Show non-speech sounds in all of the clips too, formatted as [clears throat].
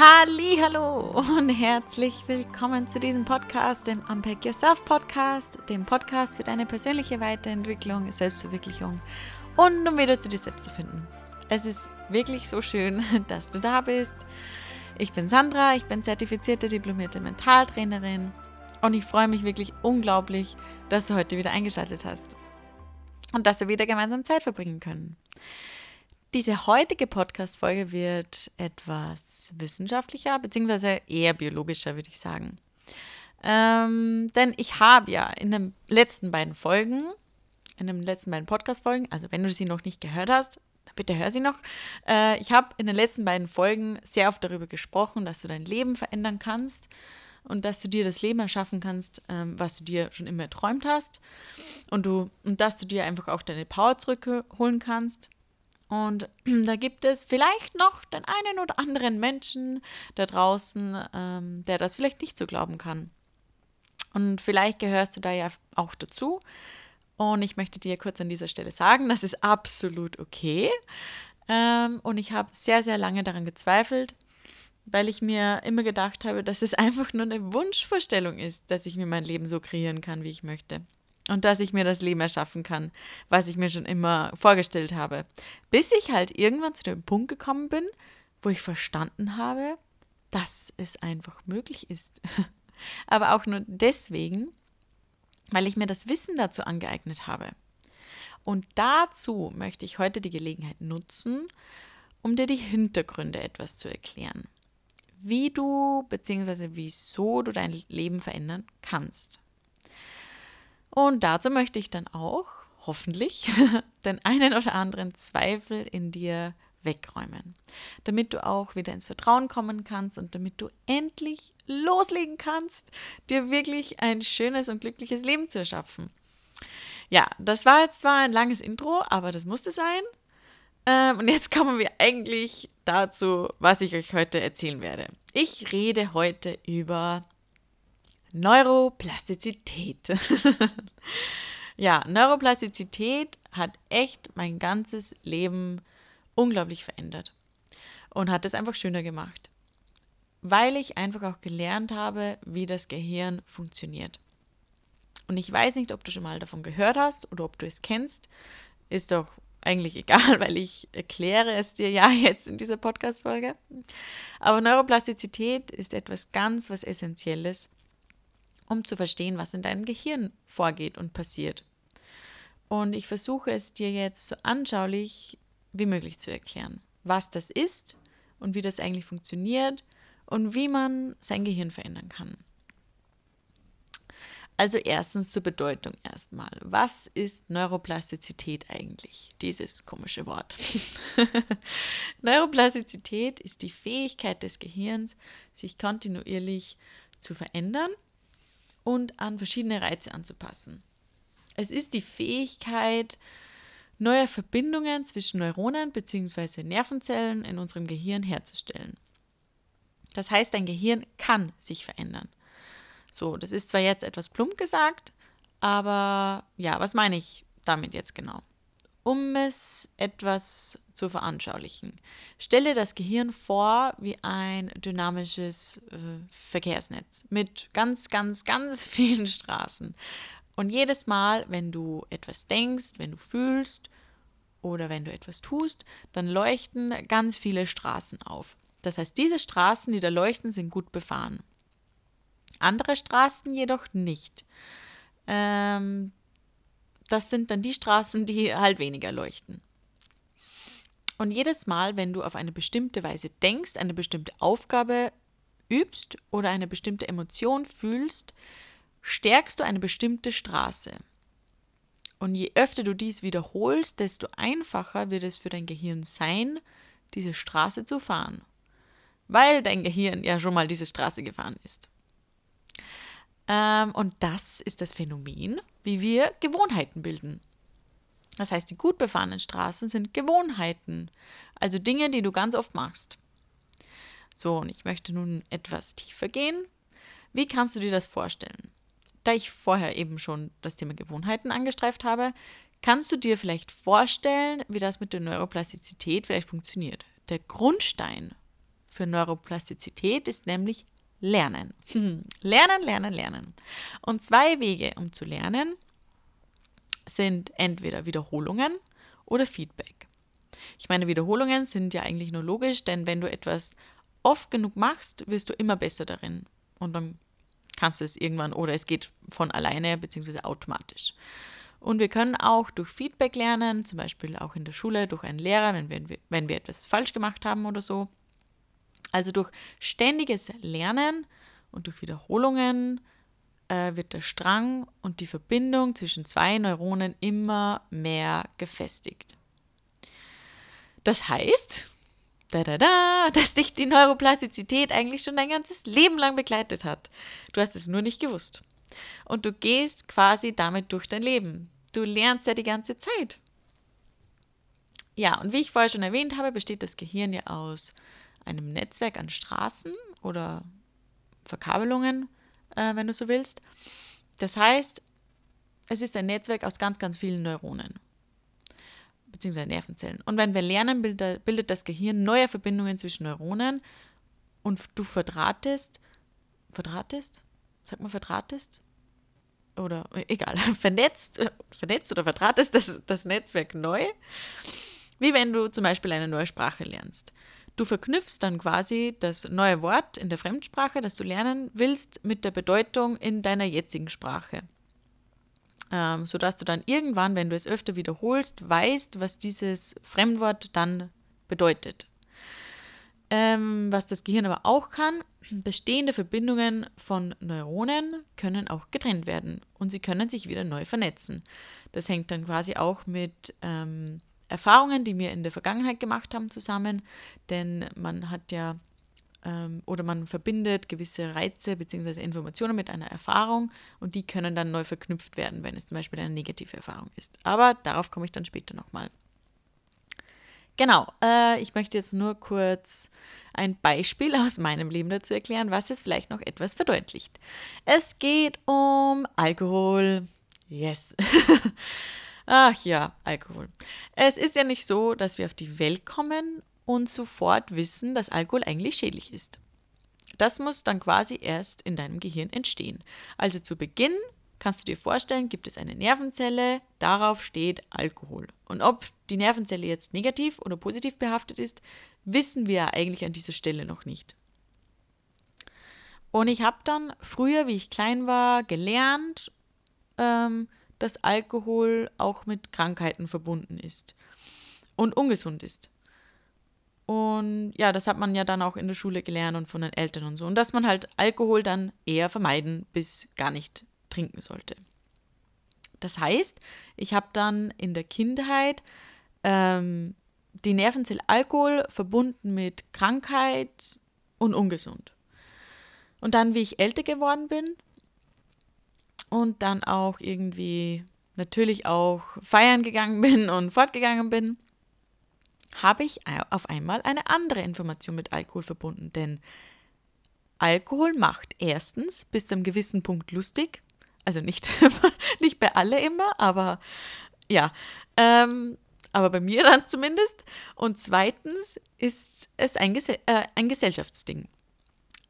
Hallo und herzlich willkommen zu diesem Podcast, dem Unpack Yourself Podcast, dem Podcast für deine persönliche Weiterentwicklung, Selbstverwirklichung und um wieder zu dir selbst zu finden. Es ist wirklich so schön, [laughs] dass du da bist. Ich bin Sandra, ich bin zertifizierte diplomierte Mentaltrainerin und ich freue mich wirklich unglaublich, dass du heute wieder eingeschaltet hast und dass wir wieder gemeinsam Zeit verbringen können. Diese heutige Podcast-Folge wird etwas wissenschaftlicher, beziehungsweise eher biologischer, würde ich sagen. Ähm, denn ich habe ja in den letzten beiden Folgen, in den letzten beiden Podcast-Folgen, also wenn du sie noch nicht gehört hast, bitte hör sie noch. Äh, ich habe in den letzten beiden Folgen sehr oft darüber gesprochen, dass du dein Leben verändern kannst und dass du dir das Leben erschaffen kannst, ähm, was du dir schon immer erträumt hast. Und, du, und dass du dir einfach auch deine Power zurückholen kannst. Und [clears throat] da gibt es vielleicht noch den einen oder anderen Menschen da draußen, ähm, der das vielleicht nicht so glauben kann. Und vielleicht gehörst du da ja auch dazu. Und ich möchte dir kurz an dieser Stelle sagen, das ist absolut okay. Ähm, und ich habe sehr, sehr lange daran gezweifelt, weil ich mir immer gedacht habe, dass es [laughs] einfach nur eine Wunschvorstellung ist, dass ich mir mein Leben so kreieren kann, wie ich möchte und dass ich mir das Leben erschaffen kann, was ich mir schon immer vorgestellt habe. Bis ich halt irgendwann zu dem Punkt gekommen bin, wo ich verstanden habe, dass es einfach möglich ist. [laughs] Aber auch nur deswegen, weil ich mir das Wissen dazu angeeignet habe. Und dazu möchte ich heute die Gelegenheit nutzen, um dir die Hintergründe etwas zu erklären. Wie du bzw. wieso du dein Leben verändern kannst. Und dazu möchte ich dann auch, hoffentlich, [laughs] den einen oder anderen Zweifel in dir wegräumen, damit du auch wieder ins Vertrauen kommen kannst und damit du endlich loslegen kannst, dir wirklich ein schönes und glückliches Leben zu erschaffen. Ja, das war jetzt zwar ein langes Intro, aber das musste sein. Ähm, und jetzt [laughs] kommen wir eigentlich dazu, was ich euch heute erzählen werde. Ich rede heute über Neuroplastizität. [laughs] ja, Neuroplastizität hat echt mein ganzes Leben unglaublich verändert und hat es einfach schöner gemacht, weil ich einfach auch gelernt habe, wie das Gehirn funktioniert. Und ich weiß nicht, ob du schon mal davon gehört hast oder ob du es kennst. Ist doch eigentlich egal, [laughs] weil ich erkläre es dir ja jetzt in dieser Podcast-Folge. Aber Neuroplastizität ist etwas ganz was Essentielles um zu verstehen, was in deinem Gehirn vorgeht und passiert. Und ich versuche es dir jetzt so anschaulich wie möglich zu erklären, was das ist und wie das eigentlich funktioniert und wie man sein Gehirn verändern kann. Also erstens zur Bedeutung erstmal. Was ist Neuroplastizität eigentlich? Dieses komische Wort. [laughs] Neuroplastizität ist die Fähigkeit des Gehirns, sich kontinuierlich zu verändern und an verschiedene Reize anzupassen. Es ist die Fähigkeit, neue Verbindungen zwischen Neuronen bzw. Nervenzellen in unserem Gehirn herzustellen. Das heißt, dein Gehirn kann sich verändern. So, das ist zwar jetzt etwas plump gesagt, aber ja, was meine ich damit jetzt genau? Um es etwas zu veranschaulichen. Stelle das Gehirn vor wie ein dynamisches äh, Verkehrsnetz mit ganz, ganz, ganz [laughs] vielen Straßen. Und jedes Mal, wenn du etwas denkst, wenn du fühlst oder wenn du etwas tust, dann leuchten ganz viele Straßen auf. Das heißt, diese Straßen, die da leuchten, sind gut befahren. Andere Straßen jedoch nicht. Ähm, das sind dann die Straßen, die halt weniger leuchten. Und jedes Mal, wenn du auf eine bestimmte Weise denkst, eine bestimmte Aufgabe übst oder eine bestimmte Emotion fühlst, stärkst du eine bestimmte Straße. Und je öfter du dies wiederholst, desto einfacher wird es für dein Gehirn sein, diese Straße zu fahren. Weil dein Gehirn ja schon mal diese Straße gefahren ist. Ähm, und das ist das Phänomen, wie wir Gewohnheiten bilden. Das heißt, die gut befahrenen Straßen sind Gewohnheiten, also Dinge, die du ganz oft machst. So, und ich möchte nun etwas tiefer gehen. Wie kannst du dir das vorstellen? Da ich vorher eben schon das Thema Gewohnheiten angestreift habe, kannst du dir vielleicht vorstellen, wie das mit der Neuroplastizität vielleicht funktioniert. Der Grundstein für Neuroplastizität ist nämlich Lernen. [laughs] lernen, lernen, lernen. Und zwei Wege, um zu lernen, sind entweder Wiederholungen oder Feedback. Ich meine, Wiederholungen sind ja eigentlich nur logisch, denn wenn du etwas oft genug machst, wirst du immer besser darin. Und dann kannst du es irgendwann oder es geht von alleine bzw. automatisch. Und wir können auch durch Feedback lernen, zum Beispiel auch in der Schule durch einen Lehrer, wenn wir, wenn wir etwas falsch gemacht haben oder so. Also durch ständiges Lernen und durch Wiederholungen äh, wird der Strang und die Verbindung zwischen zwei Neuronen immer mehr gefestigt. Das heißt, da, da, da, dass dich die Neuroplastizität eigentlich schon dein ganzes Leben lang begleitet hat. Du hast es nur nicht gewusst. Und du gehst quasi damit durch dein Leben. Du lernst ja die ganze Zeit. Ja, und wie ich vorher schon erwähnt habe, besteht das Gehirn ja aus einem Netzwerk an Straßen oder Verkabelungen, äh, wenn du so willst. Das heißt, es ist ein Netzwerk aus ganz, ganz vielen Neuronen beziehungsweise Nervenzellen. Und wenn wir lernen, bildet, das Gehirn neue Verbindungen zwischen Neuronen und du verdrahtest, verdrahtest? Sag mal, verdrahtest? Oder egal, [laughs] vernetzt, vernetzt oder verdrahtest das, das Netzwerk neu. Wie wenn du zum Beispiel eine neue Sprache lernst. Du verknüpfst dann quasi das neue Wort in der Fremdsprache, das du lernen willst, mit der Bedeutung in deiner jetzigen Sprache ähm, sodass du dann irgendwann, wenn du es öfter wiederholst, weißt, was dieses Fremdwort dann bedeutet. Ähm, was das Gehirn aber auch kann, bestehende Verbindungen von Neuronen können auch getrennt werden und sie können sich wieder neu vernetzen. Das hängt dann quasi auch mit ähm, Erfahrungen, die wir in der Vergangenheit gemacht haben, zusammen, denn man hat ja ähm, oder man verbindet gewisse Reize bzw. Informationen mit einer Erfahrung und die können dann neu verknüpft werden, wenn es zum Beispiel eine negative Erfahrung ist. Aber darauf komme ich dann später nochmal. Genau, äh, ich möchte jetzt nur kurz ein Beispiel aus meinem Leben dazu erklären, was es vielleicht noch etwas verdeutlicht. Es geht um Alkohol. Yes. [laughs] Ach ja, Alkohol. Es ist ja nicht so, dass wir auf die Welt kommen und sofort wissen, dass Alkohol eigentlich schädlich ist. Das muss dann quasi erst in deinem Gehirn entstehen. Also zu Beginn kannst du dir vorstellen, gibt es eine Nervenzelle, darauf steht Alkohol. Und ob die Nervenzelle jetzt negativ oder positiv behaftet ist, wissen wir eigentlich an dieser Stelle noch nicht. Und ich habe dann früher, wie ich klein war, gelernt, ähm, dass Alkohol auch mit Krankheiten verbunden ist und ungesund ist. Und ja, das hat man ja dann auch in der Schule gelernt und von den Eltern und so. Und dass man halt Alkohol dann eher vermeiden bis gar nicht trinken sollte. Das heißt, ich habe dann in der Kindheit ähm, die Nervenzelle Alkohol verbunden mit Krankheit und ungesund. Und dann, wie ich älter geworden bin und dann auch irgendwie natürlich auch feiern gegangen [laughs] bin und fortgegangen bin, habe ich auf einmal eine andere Information mit Alkohol verbunden. Denn Alkohol macht erstens bis zu einem gewissen Punkt lustig. Also nicht, [laughs] nicht bei alle immer, aber ja. Ähm, aber bei mir [laughs] dann zumindest. Und zweitens ist es ein, Gese äh, ein Gesellschaftsding.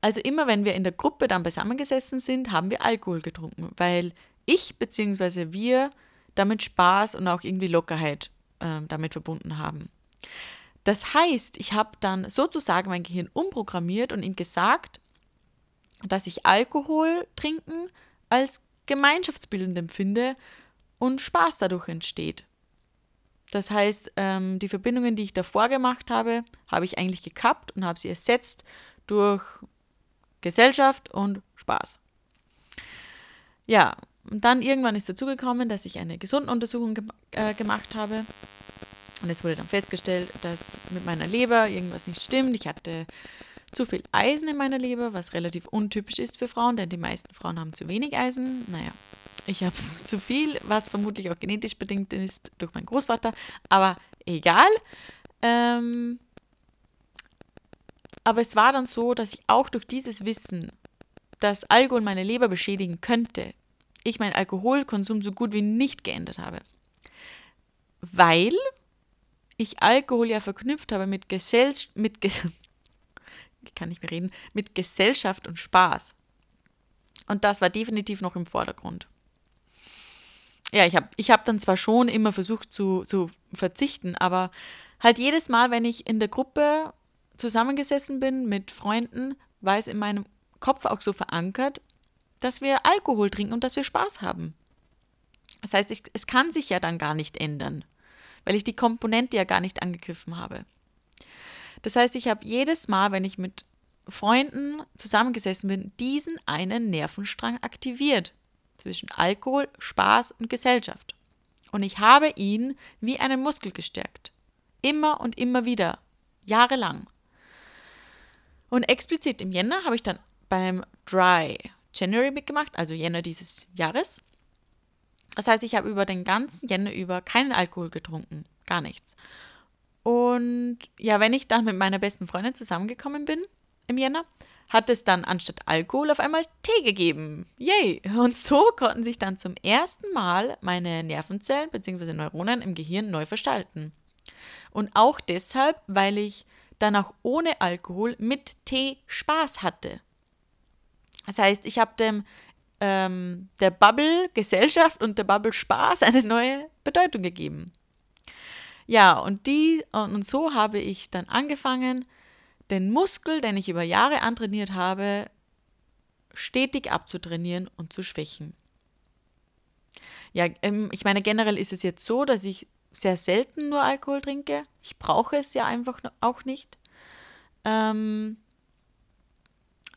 Also immer wenn wir in der Gruppe dann beisammengesessen sind, haben wir Alkohol getrunken, weil ich bzw. wir damit Spaß und auch irgendwie Lockerheit äh, damit verbunden haben. Das heißt, ich habe dann sozusagen mein Gehirn umprogrammiert und ihm gesagt, dass ich Alkohol trinken als gemeinschaftsbildend empfinde und Spaß dadurch entsteht. Das heißt, ähm, die Verbindungen, die ich davor gemacht habe, habe ich eigentlich gekappt und habe sie ersetzt durch Gesellschaft und Spaß. Ja, und dann irgendwann ist dazu gekommen, dass ich eine Gesundenuntersuchung ge äh, gemacht habe und es wurde dann festgestellt, dass mit meiner Leber irgendwas nicht stimmt. Ich hatte zu viel Eisen in meiner Leber, was relativ untypisch ist für Frauen, denn die meisten Frauen haben zu wenig Eisen. Naja, ich habe [laughs] zu viel, was vermutlich auch genetisch bedingt ist durch meinen Großvater, aber egal. Ähm, aber es war dann so, dass ich auch durch dieses Wissen, dass Alkohol meine Leber beschädigen könnte, ich meinen Alkoholkonsum so gut wie nicht geändert habe. Weil ich Alkohol ja verknüpft habe mit, Gesell mit Ges [laughs] ich kann nicht mehr reden, mit Gesellschaft und Spaß. Und das war definitiv noch im Vordergrund. Ja, ich habe ich hab dann zwar schon immer versucht zu, zu verzichten, aber halt jedes Mal, wenn ich in der Gruppe zusammengesessen bin mit Freunden, war es in meinem Kopf auch so verankert, dass wir Alkohol trinken und dass wir Spaß haben. Das heißt, ich, es kann sich ja dann gar nicht ändern, weil ich die Komponente ja gar nicht angegriffen habe. Das heißt, ich habe jedes Mal, wenn ich mit Freunden zusammengesessen bin, diesen einen Nervenstrang aktiviert zwischen Alkohol, Spaß und Gesellschaft. Und ich habe ihn wie einen Muskel gestärkt. Immer und immer wieder. Jahrelang. Und explizit im Jänner habe ich dann beim Dry January mitgemacht, also Jänner dieses Jahres. Das heißt, ich habe über den ganzen Jänner über keinen Alkohol getrunken. Gar nichts. Und ja, wenn ich dann mit meiner besten Freundin zusammengekommen bin im Jänner, hat es dann anstatt Alkohol auf einmal Tee gegeben. Yay! Und so konnten sich dann zum ersten Mal meine Nervenzellen bzw. Neuronen im Gehirn neu gestalten. Und auch deshalb, weil ich dann auch ohne Alkohol mit Tee Spaß hatte. Das heißt, ich habe dem ähm, der Bubble Gesellschaft und der Bubble Spaß eine neue Bedeutung gegeben. Ja, und die und so habe ich dann angefangen, den Muskel, den ich über Jahre antrainiert habe, stetig abzutrainieren und zu schwächen. Ja, ähm, ich meine, generell ist es jetzt so, dass ich sehr selten nur Alkohol trinke. Ich brauche es ja einfach auch nicht. Ähm,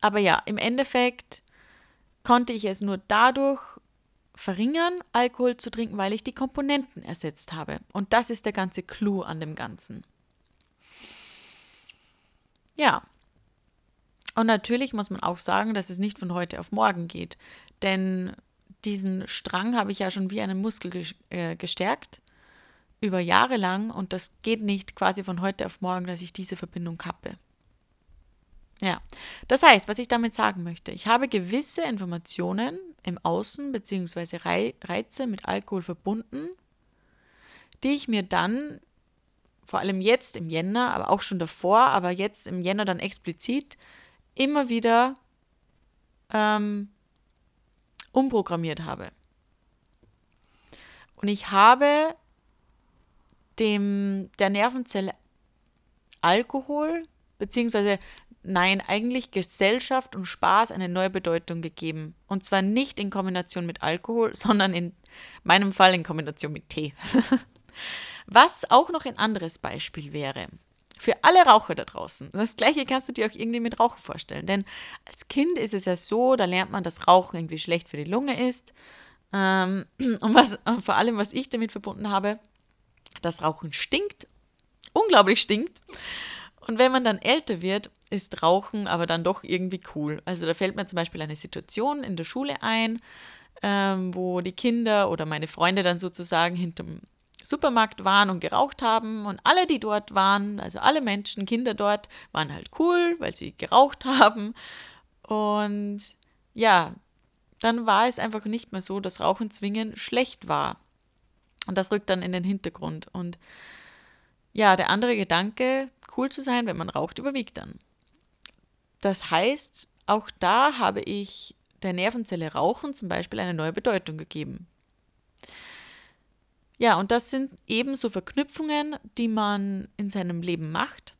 aber ja, im Endeffekt konnte ich es nur dadurch verringern, Alkohol zu trinken, weil ich die Komponenten ersetzt habe. Und das ist der ganze Clou an dem Ganzen. Ja. Und natürlich muss man auch sagen, dass es nicht von heute auf morgen geht. Denn diesen Strang habe ich ja schon wie einen Muskel äh, gestärkt über Jahre lang und das geht nicht quasi von heute auf morgen, dass ich diese Verbindung kappe. Ja, das heißt, was ich damit sagen möchte, ich habe gewisse Informationen im Außen bzw. Reize mit Alkohol verbunden, die ich mir dann vor allem jetzt im Jänner, aber auch schon davor, aber jetzt im Jänner dann explizit immer wieder ähm, umprogrammiert habe. Und ich habe dem der Nervenzelle Alkohol beziehungsweise nein, eigentlich Gesellschaft und Spaß eine neue Bedeutung gegeben. Und zwar nicht in Kombination mit Alkohol, [laughs] sondern in meinem Fall in Kombination mit Tee. [laughs] Was auch noch ein anderes Beispiel wäre. Für alle Raucher da draußen. Das gleiche kannst du dir auch irgendwie mit Rauchen vorstellen. Denn als Kind ist es ja so, da lernt man, dass Rauchen irgendwie schlecht für die Lunge ist. Ähm, [clears throat] und was, vor allem, was ich damit verbunden habe, dass Rauchen stinkt, unglaublich stinkt. Und wenn man dann älter wird, ist Rauchen aber dann doch irgendwie cool. Also da fällt mir zum Beispiel eine Situation in der Schule ein, ähm, wo die Kinder oder meine Freunde dann sozusagen hinterm Supermarkt waren und geraucht haben und alle, die dort waren, also alle Menschen, Kinder dort, waren halt cool, weil sie geraucht [laughs] haben. Und ja, dann war es einfach nicht mehr so, dass Rauchen zwingend schlecht war. Und das rückt dann in den Hintergrund. Und ja, der andere Gedanke, cool zu sein, wenn man raucht, überwiegt dann. Das heißt, auch da habe ich der Nervenzelle Rauchen zum Beispiel eine neue Bedeutung gegeben. Ja, und das sind ebenso Verknüpfungen, die man in seinem Leben macht,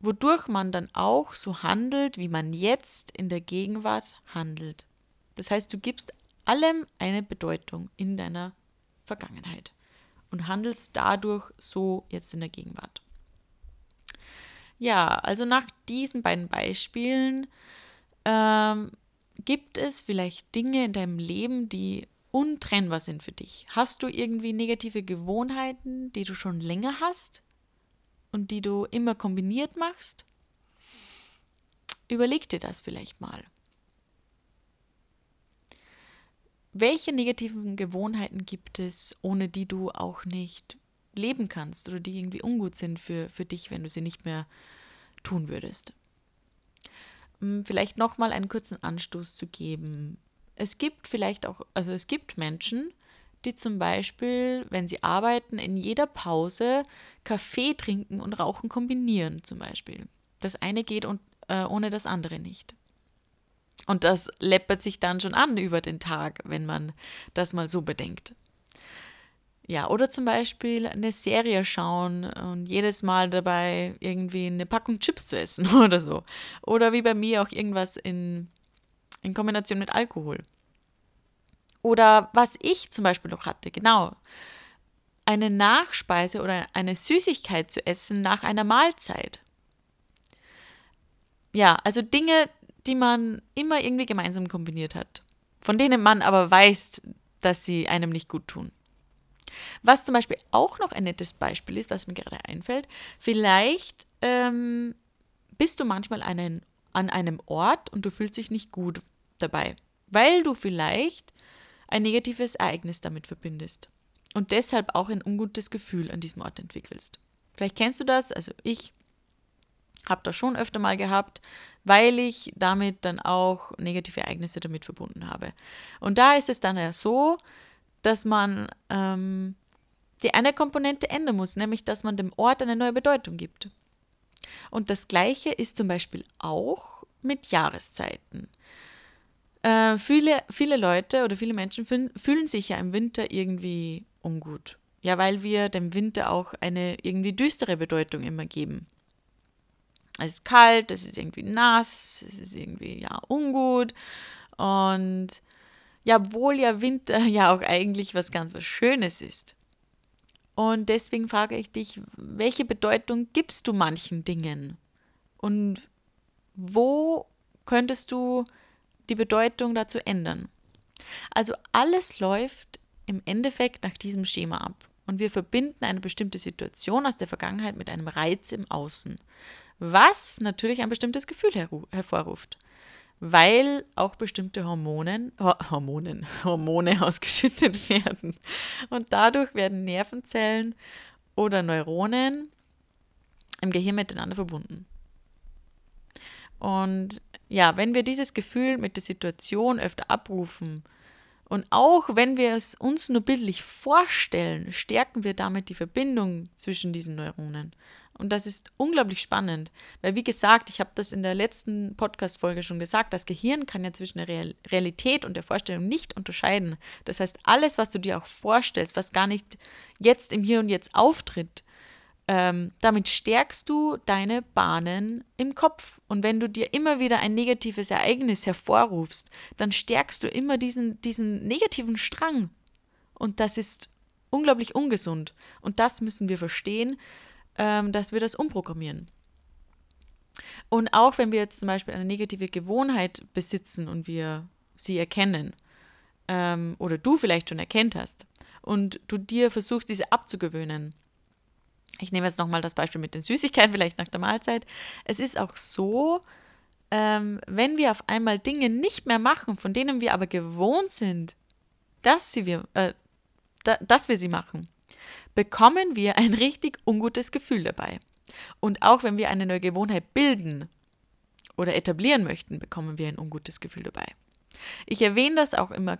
wodurch man dann auch so handelt, wie man jetzt in der Gegenwart handelt. Das heißt, du gibst allem eine Bedeutung in deiner Vergangenheit und handelst dadurch so jetzt in der Gegenwart. Ja, also nach diesen beiden Beispielen ähm, gibt es vielleicht Dinge in deinem Leben, die untrennbar sind für dich. Hast du irgendwie negative Gewohnheiten, die du schon länger hast und die du immer kombiniert machst? Überleg dir das vielleicht mal. Welche negativen Gewohnheiten gibt es, ohne die du auch nicht leben kannst oder die irgendwie ungut sind für, für dich, wenn du sie nicht mehr tun würdest? Hm, vielleicht nochmal einen kurzen Anstoß zu geben. Es gibt vielleicht auch, also es gibt Menschen, die zum Beispiel, wenn sie arbeiten, in jeder Pause Kaffee trinken und Rauchen kombinieren zum Beispiel. Das eine geht und äh, ohne das andere nicht. Und das läppert sich dann schon an über den Tag, wenn man das mal so bedenkt. Ja, oder zum Beispiel eine Serie schauen und jedes Mal dabei irgendwie eine Packung Chips zu essen [laughs] oder so. Oder wie bei mir auch irgendwas in, in Kombination mit Alkohol. Oder was ich zum Beispiel noch hatte, genau, eine Nachspeise oder eine Süßigkeit zu essen nach einer Mahlzeit. Ja, also Dinge, die man immer irgendwie gemeinsam kombiniert hat, von denen man aber weiß, dass sie einem nicht gut tun. Was zum Beispiel auch noch ein nettes Beispiel ist, was mir gerade einfällt, vielleicht ähm, bist du manchmal einen, an einem Ort und du fühlst dich nicht gut dabei, weil du vielleicht ein negatives Ereignis damit verbindest und deshalb auch ein ungutes Gefühl an diesem Ort entwickelst. Vielleicht kennst du das, also ich habe das schon öfter mal gehabt, weil ich damit dann auch negative Ereignisse damit verbunden habe. Und da ist es dann ja so, dass man ähm, die eine Komponente ändern muss, nämlich dass man dem Ort eine neue Bedeutung gibt. Und das Gleiche ist zum Beispiel auch mit Jahreszeiten. Äh, viele, viele Leute oder viele Menschen fühlen, fühlen sich ja im Winter irgendwie ungut. Ja, weil wir dem Winter auch eine irgendwie düstere Bedeutung immer geben. Es ist kalt, es ist irgendwie nass, es ist irgendwie ja ungut und ja, obwohl ja Winter [laughs] ja auch eigentlich was ganz was Schönes ist. Und deswegen frage ich dich, welche Bedeutung gibst du manchen Dingen? Und wo könntest du die Bedeutung dazu ändern? Also alles läuft im Endeffekt nach diesem Schema ab. Und wir verbinden eine bestimmte Situation aus der Vergangenheit mit einem Reiz im Außen, was natürlich ein bestimmtes Gefühl her hervorruft weil auch bestimmte Hormonen, Hormonen, [laughs] Hormone ausgeschüttet [laughs] werden. Und dadurch werden Nervenzellen oder Neuronen im Gehirn miteinander verbunden. Und ja, wenn wir dieses Gefühl mit der Situation öfter abrufen und auch wenn wir es uns nur bildlich vorstellen, stärken wir damit die Verbindung zwischen diesen Neuronen. Und das ist unglaublich spannend, weil wie gesagt, ich habe das in der letzten Podcast-Folge schon gesagt, das Gehirn kann ja zwischen der Realität und der Vorstellung nicht unterscheiden. Das heißt, alles, was du dir auch vorstellst, was gar nicht jetzt im Hier und Jetzt auftritt, ähm, damit stärkst du deine Bahnen im Kopf. Und wenn du dir immer wieder ein negatives Ereignis hervorrufst, dann stärkst du immer diesen, diesen negativen Strang. Und das ist unglaublich ungesund. Und das müssen wir verstehen ähm, dass wir das umprogrammieren. Und auch wenn wir jetzt zum Beispiel eine negative Gewohnheit besitzen und wir sie erkennen, ähm, oder du vielleicht schon erkennt hast, und du dir versuchst, diese abzugewöhnen. Ich nehme jetzt nochmal das Beispiel mit den Süßigkeiten, vielleicht nach der Mahlzeit. Es ist auch so, ähm, wenn wir auf einmal Dinge nicht mehr machen, von denen wir aber gewohnt sind, dass, sie wir, äh, da, dass wir sie machen, bekommen wir ein richtig ungutes Gefühl dabei. Und auch wenn wir eine neue Gewohnheit bilden oder etablieren möchten, bekommen wir ein ungutes Gefühl dabei. Ich erwähne das auch immer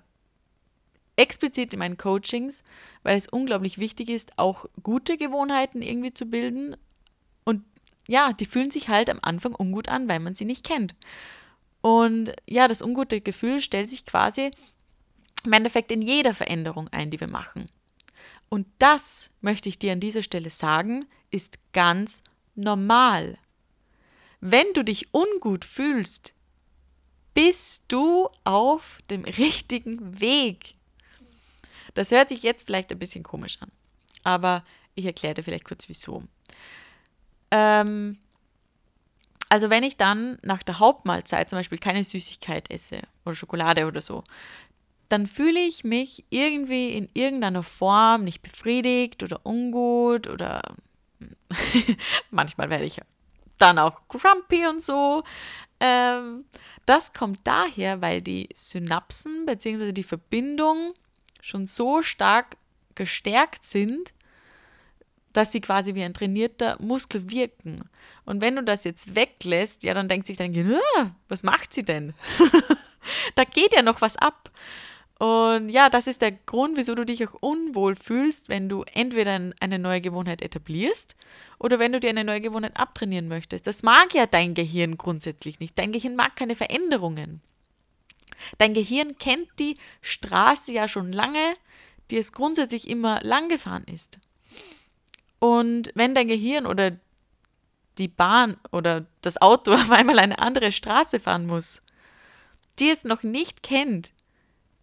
explizit in meinen Coachings, weil es unglaublich wichtig ist, auch gute Gewohnheiten irgendwie zu bilden. Und ja, die fühlen sich halt am Anfang ungut an, weil man sie nicht kennt. Und ja, das ungute Gefühl stellt sich quasi im Endeffekt in jeder Veränderung ein, die wir machen. Und das, möchte ich dir an dieser Stelle sagen, ist ganz normal. Wenn du dich ungut fühlst, bist du auf dem richtigen Weg. Das hört sich jetzt vielleicht ein bisschen komisch an, aber ich erkläre dir vielleicht kurz wieso. Ähm, also wenn ich dann nach der Hauptmahlzeit zum Beispiel keine Süßigkeit esse oder Schokolade oder so, dann fühle ich mich irgendwie in irgendeiner Form nicht befriedigt oder ungut oder [laughs] manchmal werde ich dann auch grumpy und so. Ähm, das kommt daher, weil die Synapsen bzw. die Verbindung schon so stark gestärkt sind, dass sie quasi wie ein trainierter Muskel wirken. Und wenn du das jetzt weglässt, ja, dann denkt sich dein Gehirn, was macht sie denn? [laughs] da geht ja noch was ab. Und ja, das ist der Grund, wieso du dich auch unwohl fühlst, wenn du entweder eine neue Gewohnheit etablierst oder wenn du dir eine neue Gewohnheit abtrainieren möchtest. Das mag ja dein Gehirn grundsätzlich nicht. Dein Gehirn mag keine Veränderungen. Dein Gehirn kennt die Straße ja schon lange, die es grundsätzlich immer lang gefahren ist. Und wenn dein Gehirn oder die Bahn oder das Auto [laughs] auf einmal eine andere Straße fahren muss, die es noch nicht kennt,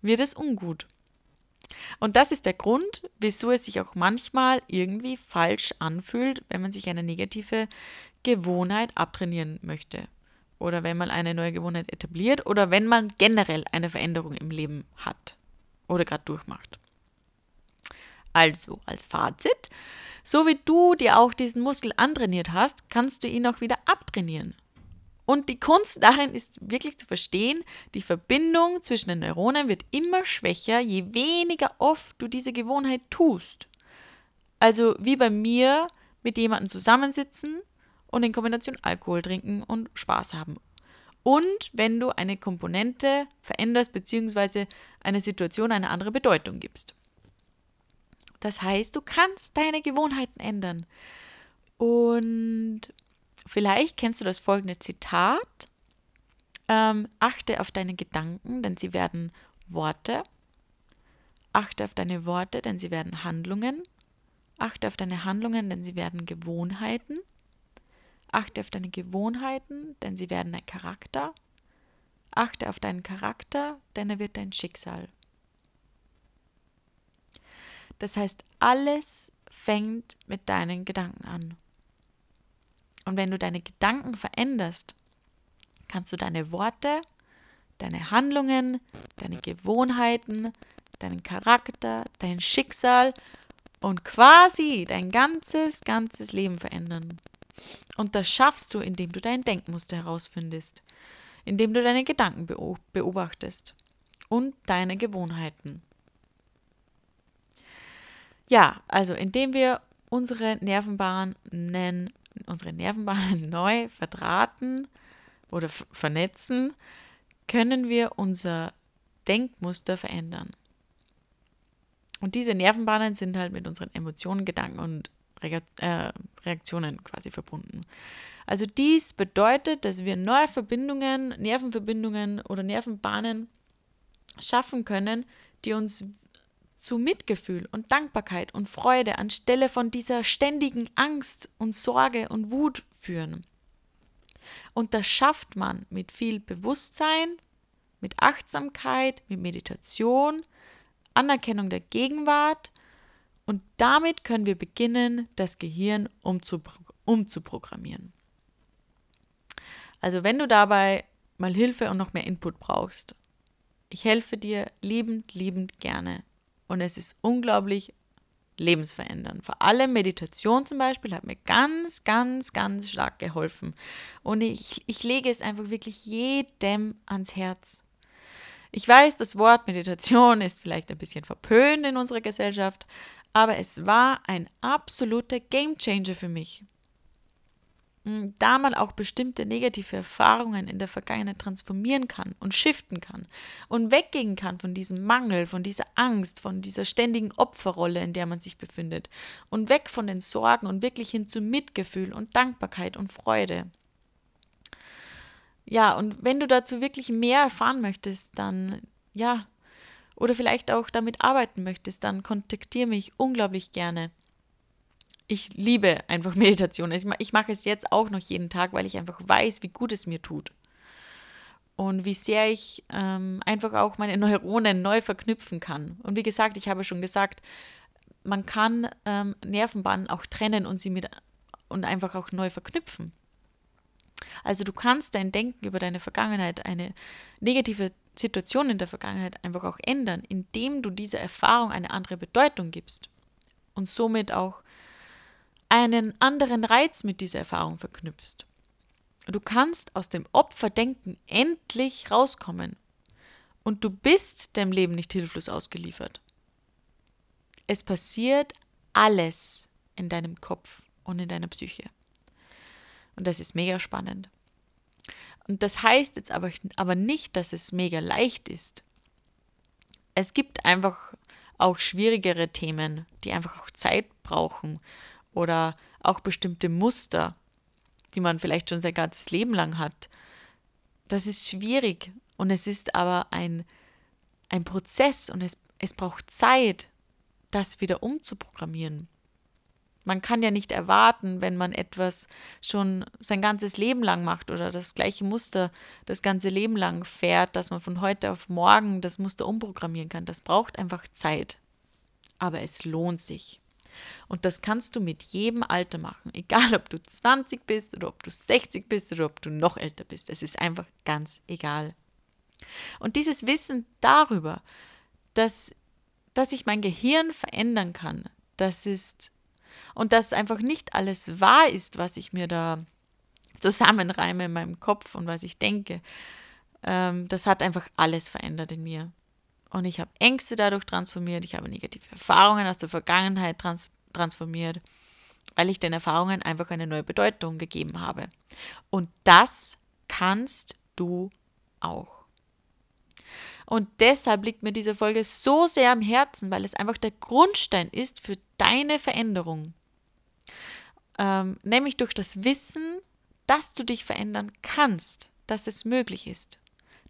wird es ungut. Und das ist der Grund, wieso es sich auch manchmal irgendwie falsch anfühlt, wenn man sich eine negative Gewohnheit abtrainieren möchte. Oder wenn man eine neue Gewohnheit etabliert oder wenn man generell eine Veränderung im Leben hat oder gerade durchmacht. Also als Fazit, so wie du dir auch diesen Muskel antrainiert hast, kannst du ihn auch wieder abtrainieren. Und die Kunst darin ist wirklich zu verstehen, die Verbindung zwischen den Neuronen wird immer schwächer, je weniger oft du diese Gewohnheit tust. Also wie bei mir mit jemandem zusammensitzen und in Kombination Alkohol trinken und Spaß haben. Und wenn du eine Komponente veränderst bzw. eine Situation eine andere Bedeutung gibst. Das heißt, du kannst deine Gewohnheiten ändern. Und Vielleicht kennst du das folgende Zitat. Ähm, achte auf deine Gedanken, denn sie werden Worte. Achte auf deine Worte, denn sie werden Handlungen. Achte auf deine Handlungen, denn sie werden Gewohnheiten. Achte auf deine Gewohnheiten, denn sie werden dein Charakter. Achte auf deinen Charakter, denn er wird dein Schicksal. Das heißt, alles fängt mit deinen Gedanken an. Und wenn du deine Gedanken veränderst, kannst du deine Worte, deine Handlungen, deine Gewohnheiten, deinen Charakter, dein Schicksal und quasi dein ganzes, ganzes Leben verändern. Und das schaffst du, indem du dein Denkmuster herausfindest, indem du deine Gedanken beobachtest und deine Gewohnheiten. Ja, also indem wir unsere Nervenbahnen unsere Nervenbahnen [laughs] neu verdrahten oder vernetzen, können wir unser Denkmuster verändern. Und diese Nervenbahnen sind halt mit unseren Emotionen, Gedanken und äh, Reaktionen quasi verbunden. Also dies bedeutet, dass wir neue Verbindungen, Nervenverbindungen oder Nervenbahnen schaffen können, die uns zu Mitgefühl und Dankbarkeit und Freude anstelle von dieser ständigen Angst und Sorge und Wut führen. Und das schafft man mit viel Bewusstsein, mit Achtsamkeit, mit Meditation, Anerkennung der Gegenwart und damit können wir beginnen, das Gehirn umzupro umzuprogrammieren. Also wenn du dabei mal Hilfe und noch mehr Input brauchst, ich helfe dir liebend, liebend gerne. Und es ist unglaublich lebensverändernd. Vor allem Meditation zum Beispiel hat mir ganz, ganz, ganz stark geholfen. Und ich, ich lege es einfach wirklich jedem ans Herz. Ich weiß, das Wort Meditation ist vielleicht ein bisschen verpönt in unserer Gesellschaft, aber es war ein absoluter Gamechanger für mich. Da man auch bestimmte negative Erfahrungen in der Vergangenheit transformieren kann und shiften kann und weggehen kann von diesem Mangel, von dieser Angst, von dieser ständigen Opferrolle, in der man sich befindet und weg von den Sorgen und wirklich hin zu Mitgefühl und Dankbarkeit und Freude. Ja, und wenn du dazu wirklich mehr erfahren möchtest, dann ja, oder vielleicht auch damit arbeiten möchtest, dann kontaktiere mich unglaublich gerne ich liebe einfach [laughs] Meditation. Ich mache es jetzt auch noch jeden Tag, weil ich einfach weiß, wie gut es mir tut. Und wie sehr ich ähm, einfach auch meine Neuronen neu verknüpfen kann. Und wie gesagt, ich habe schon gesagt, man kann ähm, Nervenbahnen auch trennen und sie mit und einfach auch neu verknüpfen. Also du kannst dein Denken über deine Vergangenheit, eine negative Situation in der Vergangenheit einfach auch ändern, indem du dieser Erfahrung eine andere Bedeutung gibst und somit auch einen anderen Reiz mit dieser Erfahrung verknüpfst. Du kannst aus dem Opferdenken endlich rauskommen und du bist dem Leben nicht hilflos ausgeliefert. Es passiert alles in deinem Kopf und in deiner Psyche. Und das ist mega spannend. Und das heißt jetzt aber, aber nicht, dass es mega leicht ist. es gibt einfach auch schwierigere Themen, die einfach auch Zeit brauchen oder auch bestimmte Muster, die man vielleicht schon sein ganzes Leben lang hat. Das ist schwierig und es ist aber ein, ein Prozess und es, es braucht Zeit, das wieder umzuprogrammieren. Man kann ja nicht erwarten, wenn man etwas schon sein ganzes Leben lang macht oder das gleiche Muster das ganze Leben lang fährt, dass man von heute auf morgen das Muster umprogrammieren kann. Das braucht einfach Zeit. Aber es lohnt sich. Und das kannst du mit jedem Alter machen, egal ob du 20 bist oder ob du 60 bist oder ob du noch älter bist. Es ist einfach ganz egal. Und dieses Wissen darüber, dass, dass ich mein Gehirn verändern kann, das ist und dass einfach nicht alles wahr ist, was ich mir da zusammenreime in meinem Kopf und was ich denke. Ähm, das hat einfach alles verändert in mir. Und ich habe Ängste dadurch transformiert, ich habe negative Erfahrungen aus der Vergangenheit trans transformiert, weil ich den Erfahrungen einfach eine neue Bedeutung gegeben habe. Und das kannst du auch. Und deshalb liegt mir diese Folge so sehr am Herzen, weil es einfach der Grundstein ist für deine Veränderung. Ähm, nämlich durch das Wissen, dass du dich verändern kannst, dass es möglich ist.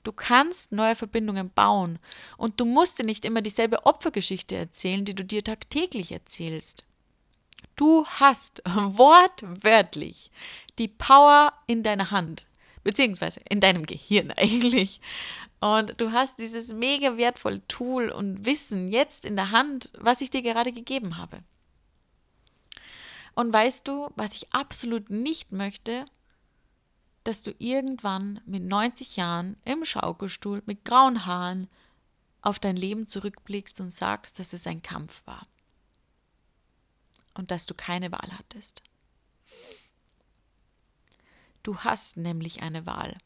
Du kannst neue Verbindungen bauen und du musst dir nicht immer dieselbe Opfergeschichte erzählen, die du dir tagtäglich erzählst. Du hast [laughs] wortwörtlich die Power in deiner Hand, beziehungsweise in deinem Gehirn [laughs] eigentlich. Und du hast dieses mega wertvolle Tool und Wissen jetzt in der Hand, was ich dir gerade gegeben habe. Und weißt du, was ich absolut nicht möchte, dass du irgendwann mit 90 Jahren im Schaukelstuhl mit grauen Haaren auf dein Leben zurückblickst und sagst, dass es ein Kampf war und dass du keine Wahl hattest. Du hast nämlich eine Wahl.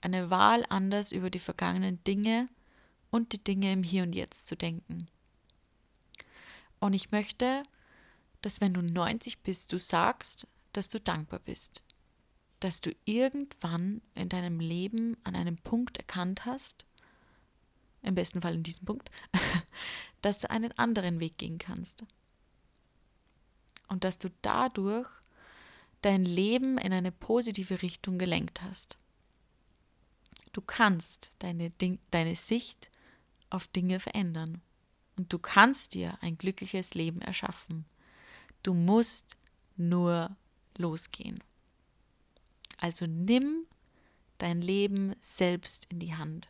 Eine Wahl, anders über die vergangenen Dinge und die Dinge im Hier und Jetzt zu denken. Und ich möchte, dass wenn du 90 bist, du sagst, dass du dankbar bist dass du irgendwann in deinem Leben an einem Punkt erkannt hast, im besten Fall in diesem Punkt, [laughs] dass du einen anderen Weg gehen kannst. Und dass du dadurch dein Leben in eine positive Richtung gelenkt hast. Du kannst deine, Ding deine Sicht auf Dinge verändern. Und du kannst dir ein glückliches Leben erschaffen. Du musst nur losgehen. Also nimm dein Leben selbst in die Hand.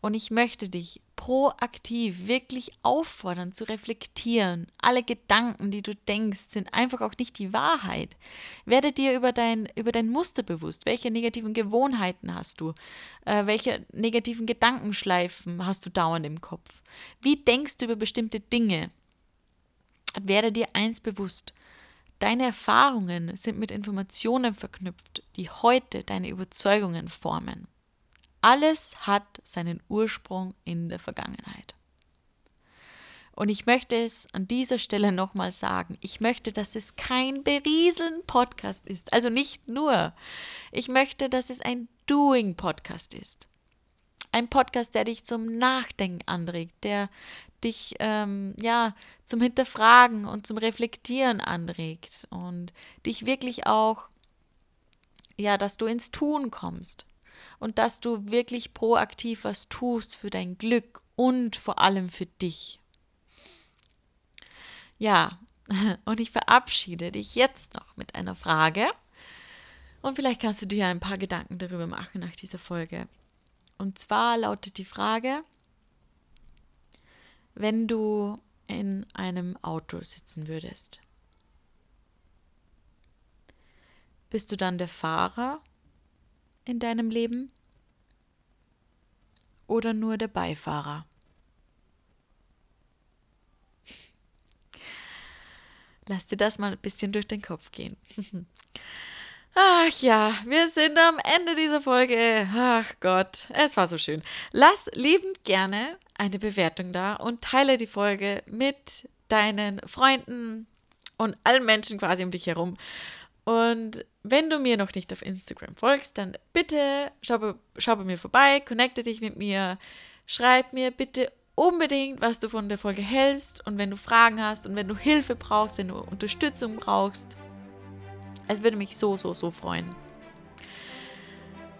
Und ich möchte dich proaktiv wirklich auffordern zu reflektieren. Alle Gedanken, die du denkst, sind einfach auch nicht die Wahrheit. Werde dir über dein, über dein Muster bewusst. Welche negativen Gewohnheiten hast du? Äh, welche negativen Gedankenschleifen hast du dauernd im Kopf? Wie denkst du über bestimmte Dinge? Werde dir eins bewusst. Deine Erfahrungen sind mit Informationen verknüpft, die heute deine Überzeugungen formen. Alles hat seinen Ursprung in der Vergangenheit. Und ich möchte es an dieser Stelle nochmal sagen. Ich möchte, dass es kein Berieseln-Podcast ist. Also nicht nur. Ich möchte, dass es ein Doing-Podcast ist. Ein Podcast, der dich zum Nachdenken anregt, der dich ähm, ja zum Hinterfragen und zum Reflektieren anregt und dich wirklich auch ja, dass du ins Tun kommst und dass du wirklich proaktiv was tust für dein Glück und vor allem für dich. Ja, [laughs] und ich verabschiede dich jetzt noch mit einer Frage. Und vielleicht kannst du dir ein paar Gedanken darüber machen nach dieser Folge. Und zwar lautet die Frage, wenn du in einem Auto sitzen würdest? Bist du dann der Fahrer in deinem Leben oder nur der Beifahrer? Lass dir das mal ein bisschen durch den Kopf gehen. [laughs] Ach ja, wir sind am Ende dieser Folge. Ach Gott, es war so schön. Lass liebend gerne eine Bewertung da und teile die Folge mit deinen Freunden und allen Menschen quasi um dich herum. Und wenn du mir noch nicht auf Instagram folgst, dann bitte schau, schau bei mir vorbei, connecte dich mit mir, schreib mir bitte unbedingt, was du von der Folge hältst und wenn du Fragen hast und wenn du Hilfe brauchst, wenn du Unterstützung brauchst. Es würde mich so, so, so freuen,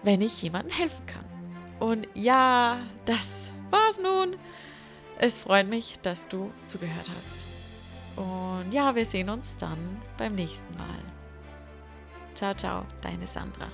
wenn ich jemandem helfen kann. Und ja, das war's nun. Es freut mich, dass du zugehört hast. Und ja, wir sehen uns dann beim nächsten Mal. Ciao, ciao, deine Sandra.